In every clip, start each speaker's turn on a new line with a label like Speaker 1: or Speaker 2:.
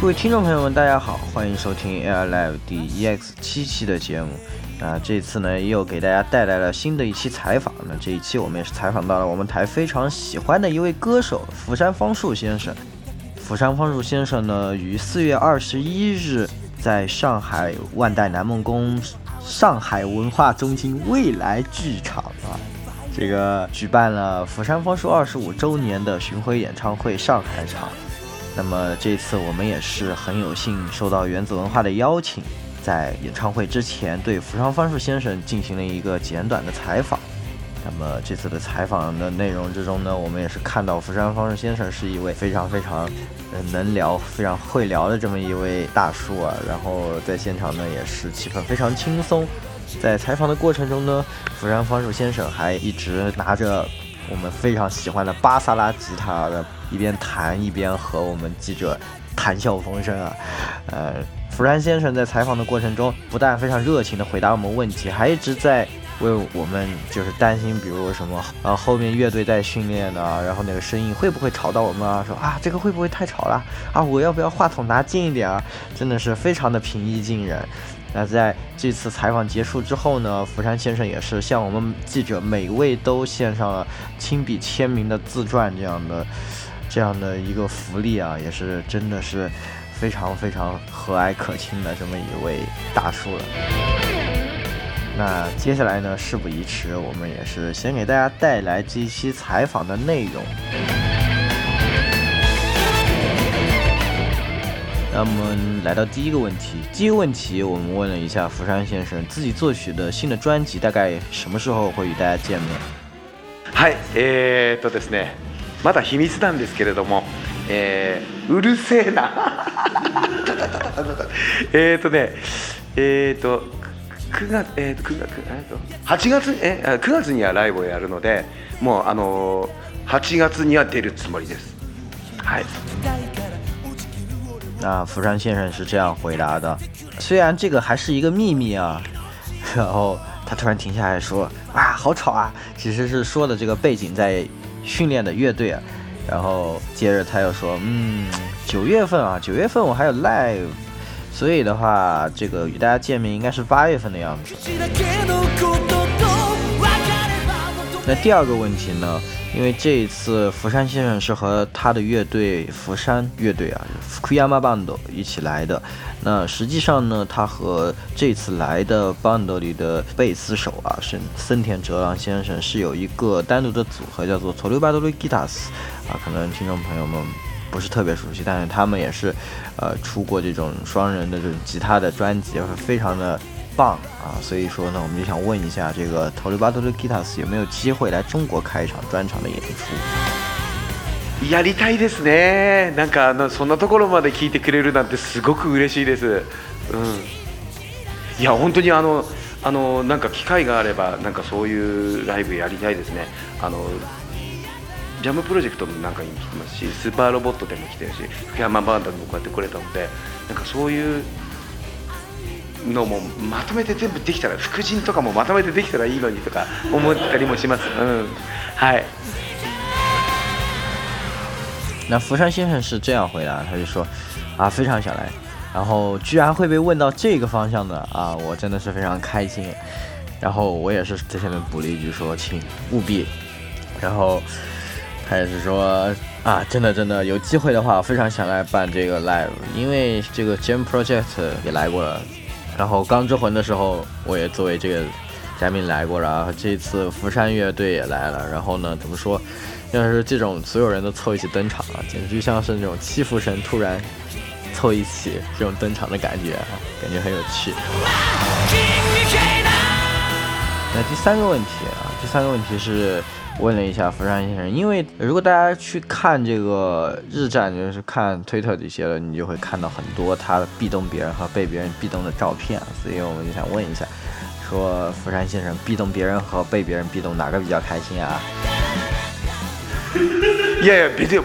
Speaker 1: 各位听众朋友们，大家好，欢迎收听 Air Live 第 EX 七期的节目。啊，这次呢又给大家带来了新的一期采访。那这一期我们也是采访到了我们台非常喜欢的一位歌手釜山方树先生。釜山方树先生呢，于四月二十一日在上海万代南梦宫上海文化中心未来剧场啊，这个举办了釜山方树二十五周年的巡回演唱会上海场。那么这次我们也是很有幸受到原子文化的邀请，在演唱会之前对福山芳树先生进行了一个简短的采访。那么这次的采访的内容之中呢，我们也是看到福山芳树先生是一位非常非常能聊、非常会聊的这么一位大叔啊。然后在现场呢，也是气氛非常轻松。在采访的过程中呢，福山芳树先生还一直拿着我们非常喜欢的巴萨拉吉他的。一边弹一边和我们记者谈笑风生啊，呃，福山先生在采访的过程中，不但非常热情地回答我们问题，还一直在为我们就是担心，比如什么啊后面乐队在训练呢，然后那个声音会不会吵到我们啊？说啊这个会不会太吵了啊？我要不要话筒拿近一点啊？真的是非常的平易近人。那在这次采访结束之后呢，福山先生也是向我们记者每位都献上了亲笔签名的自传这样的。这样的一个福利啊，也是真的是非常非常和蔼可亲的这么一位大叔了。那接下来呢，事不宜迟，我们也是先给大家带来这一期采访的内容。那我们来到第一个问题，第一个问题我们问了一下福山先生，自己作曲的新的专辑大概什么时候会与大家见面？
Speaker 2: はい、えーとですね。 まだ秘密なんですけれども、えー、うるせえな。えっとねえっ、ー、と9月えっ、ー、と9月えっー、と8月えー9月にはライブをやるのでもうあのー8月には出るつもりです。はい。
Speaker 1: 那福山先生是这样回答的，虽然这个还是一个秘密啊，然后他突然停下来说：“啊，好吵啊！”其实是说的这个背景在训练的乐队啊，然后接着他又说，嗯，九月份啊，九月份我还有 live，所以的话，这个与大家见面应该是八月份的样子。那第二个问题呢？因为这一次福山先生是和他的乐队福山乐队啊，Fukuyama Band 一起来的。那实际上呢，他和这次来的 band 里的贝斯手啊，是森田哲郎先生，是有一个单独的组合，叫做 Torubadori Guitars 啊。可能听众朋友们不是特别熟悉，但是他们也是呃出过这种双人的这种吉他的专辑，非常的。棒啊！所以说呢，我们就想问一下，这个 t o r i b a t o Guitars 有没有机会来中国开一场专场的演出？
Speaker 2: やりたいですね。なんかあのそんなところまで聞いてくれるなんてすごく嬉しいです。うん。いや本当にあのあのなんか機会があればなんかそういうライブやりたいですね。あのジャムプロジェクトもなんかに来てますし、スーパーロボットでも来てるし、福山バンドでもこうやってくれたので、なんかそういうのもまとめて全部できたら副人とかもまとめてできたらいいのにとか思ったりもします。嗯，嗨。
Speaker 1: 那福山先生是这样回答，他就说啊，非常想来，然后居然会被问到这个方向的啊，我真的是非常开心。然后我也是在下面补了一句说，请务必。然后他也是说啊，真的真的有机会的话，非常想来办这个 live，因为这个 Jam Project 也来过了。 然后《钢之魂》的时候，我也作为这个嘉宾来过，然后这次福山乐队也来了。然后呢，怎么说？要是这种所有人都凑一起登场啊，简直就像是那种七福神突然凑一起这种登场的感觉，感觉很有趣。那第三个问题啊，第三个问题是。问了一下福山先生，因为如果大家去看这个日战，就是看推特这些了，你就会看到很多他壁咚别人和被别人壁咚的照片，所以我们就想问一下，说福山先生壁咚别人和被别人壁咚哪个比较开心啊？
Speaker 2: いやいや別に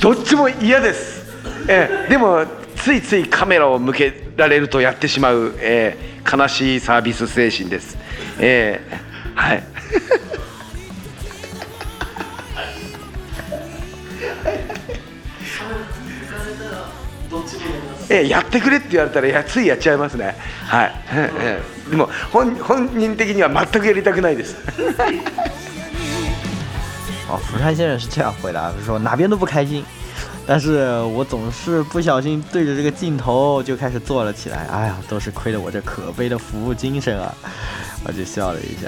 Speaker 2: どっちも嫌です。えでもついついカメラを向けられるとやってしまう、え悲しいサービス精神です。えはい。 えーやってくれって言われたらやついやっちゃいますね。はい、ええでも本本人的には全くやりたくないです。
Speaker 1: 哦，福山先生是这样回答的，说哪边都不开心，但是我总是不小心对着这个镜头就开始做了起来。哎呀，都是亏了我这可悲的服务精神啊！我就笑了一下，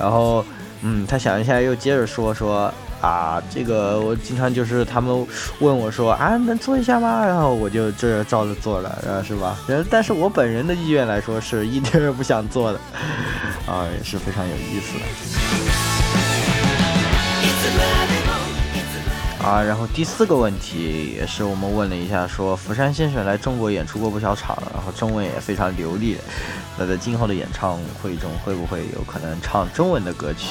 Speaker 1: 然后，嗯，他想一下又接着说说啊，这个我经常就是他们问我说啊，能做一下吗？然后我就这照着做了，呃，是吧？然但是我本人的意愿来说是一点也不想做的，啊，也是非常有意思的。啊，然后第四个问题也是我们问了一下，说福山先生来中国演出过不少场，然后中文也非常流利。那在今后的演唱会中，会不会有可能唱中文的歌曲？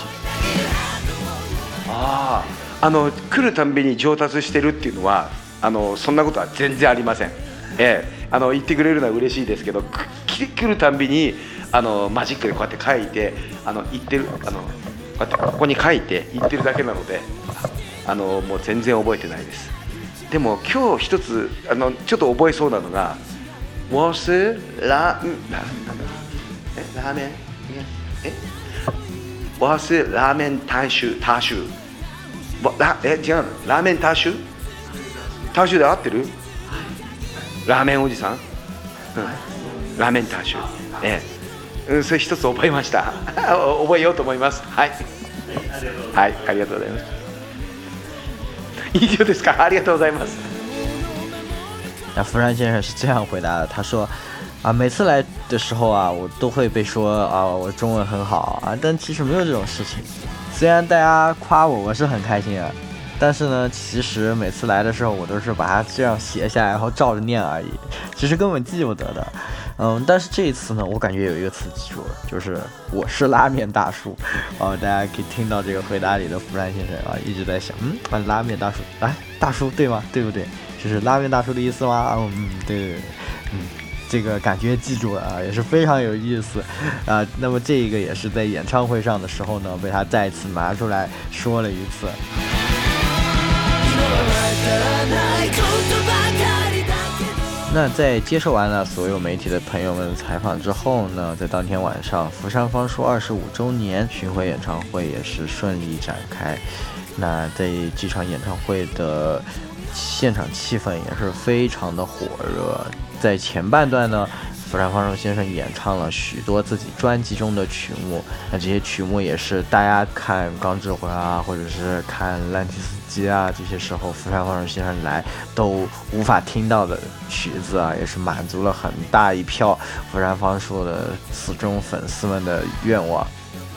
Speaker 2: ああの来るたんびに上達してるっていうのはあのそんなことは全然ありません。ええ。あの言ってくれるのは嬉しいですけどく来来るたんびにあのマジックでこうやって書いてあの言ってるあのこうやってここに書いて言ってるだけなのであのもう全然覚えてないです。でも今日一つあのちょっと覚えそうなのが「我是ラんななんだえラーメン？え？我是ラーメン大衆大衆わラえ違うラーメン大衆大衆で合ってる？ラーメンおじさん、うん、ラーメン大衆ええ、うん、それ一つ覚えました。覚えようと思います。はい。はいありがとうございます。以上ですか？ありがとうございます。
Speaker 1: 那福山先生是这样回答的，他说。啊，每次来的时候啊，我都会被说啊，我中文很好啊，但其实没有这种事情。虽然大家夸我，我是很开心啊，但是呢，其实每次来的时候，我都是把它这样写下来，然后照着念而已，其实根本记不得的。嗯，但是这一次呢，我感觉有一个词记住了，就是我是拉面大叔。啊，大家可以听到这个回答里的弗兰先生啊，一直在想，嗯，啊，拉面大叔，哎，大叔对吗？对不对？这是拉面大叔的意思吗？嗯，对对对，嗯。这个感觉记住了啊，也是非常有意思啊。那么这一个也是在演唱会上的时候呢，被他再次拿出来说了一次。那在接受完了所有媒体的朋友们的采访之后呢，在当天晚上，福山芳树二十五周年巡回演唱会也是顺利展开。那在这场演唱会的现场气氛也是非常的火热。在前半段呢，福山芳树先生演唱了许多自己专辑中的曲目，那这些曲目也是大家看《钢之魂》啊，或者是看《烂提斯基》啊，这些时候福山芳树先生来都无法听到的曲子啊，也是满足了很大一票福山芳树的死忠粉丝们的愿望。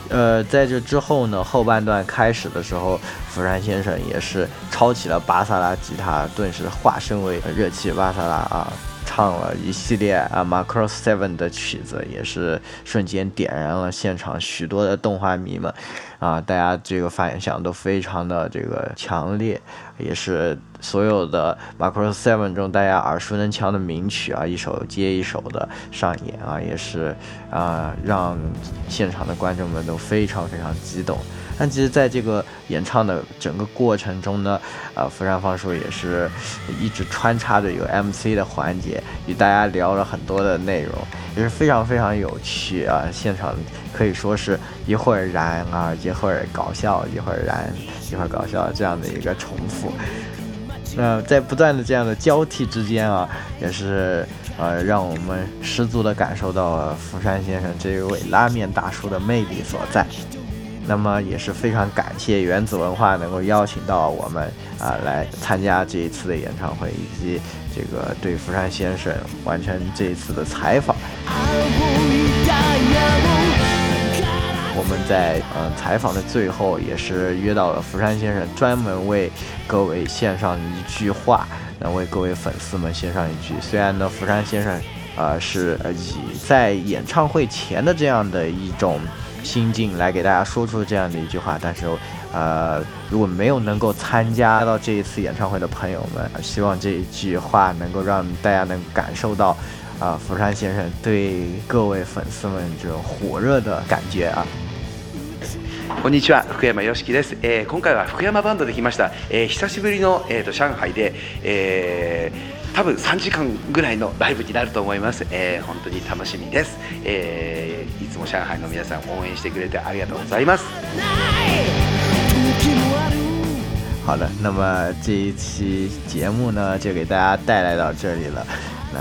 Speaker 1: 呃，在这之后呢，后半段开始的时候，福山先生也是抄起了巴萨拉吉他，顿时化身为热气巴萨拉啊。唱了一系列啊《microseven》的曲子，也是瞬间点燃了现场许多的动画迷们，啊，大家这个反响都非常的这个强烈，也是所有的《Macro Seven》中大家耳熟能详的名曲啊，一首接一首的上演啊，也是啊，让现场的观众们都非常非常激动。但其实，在这个演唱的整个过程中呢，呃，福山芳树也是一直穿插着有 MC 的环节，与大家聊了很多的内容，也是非常非常有趣啊！现场可以说是一会儿燃啊，一会儿搞笑，一会儿燃，一会儿搞笑这样的一个重复。那在不断的这样的交替之间啊，也是呃，让我们十足的感受到了福山先生这一位拉面大叔的魅力所在。那么也是非常感谢原子文化能够邀请到我们啊来参加这一次的演唱会，以及这个对福山先生完成这一次的采访。我们在嗯采访的最后也是约到了福山先生，专门为各位献上一句话，能为各位粉丝们献上一句。虽然呢，福山先生呃是以在演唱会前的这样的一种。心境来给大家说出这样的一句话，但是，呃，如果没有能够参加到这一次演唱会的朋友们，希望这一句话能够让大家能感受到，啊，福山先生对各位粉丝们这种火热的感觉啊。
Speaker 2: こんにちは福山よしきです、えー、今回は福山バンドで来ました、えー、久しぶりの、えーと、上海で、えー多分3時間ぐらいのライブになると思います、えー本当に楽しみです、えーいつも上海の皆さん応援してくれてありがとうございます。
Speaker 1: 好的，那么这一期节目呢，就给大家带来到这里了。那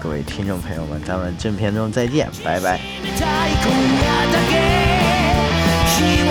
Speaker 1: 各位听众朋友们，咱们正片中再见，拜拜。
Speaker 3: たい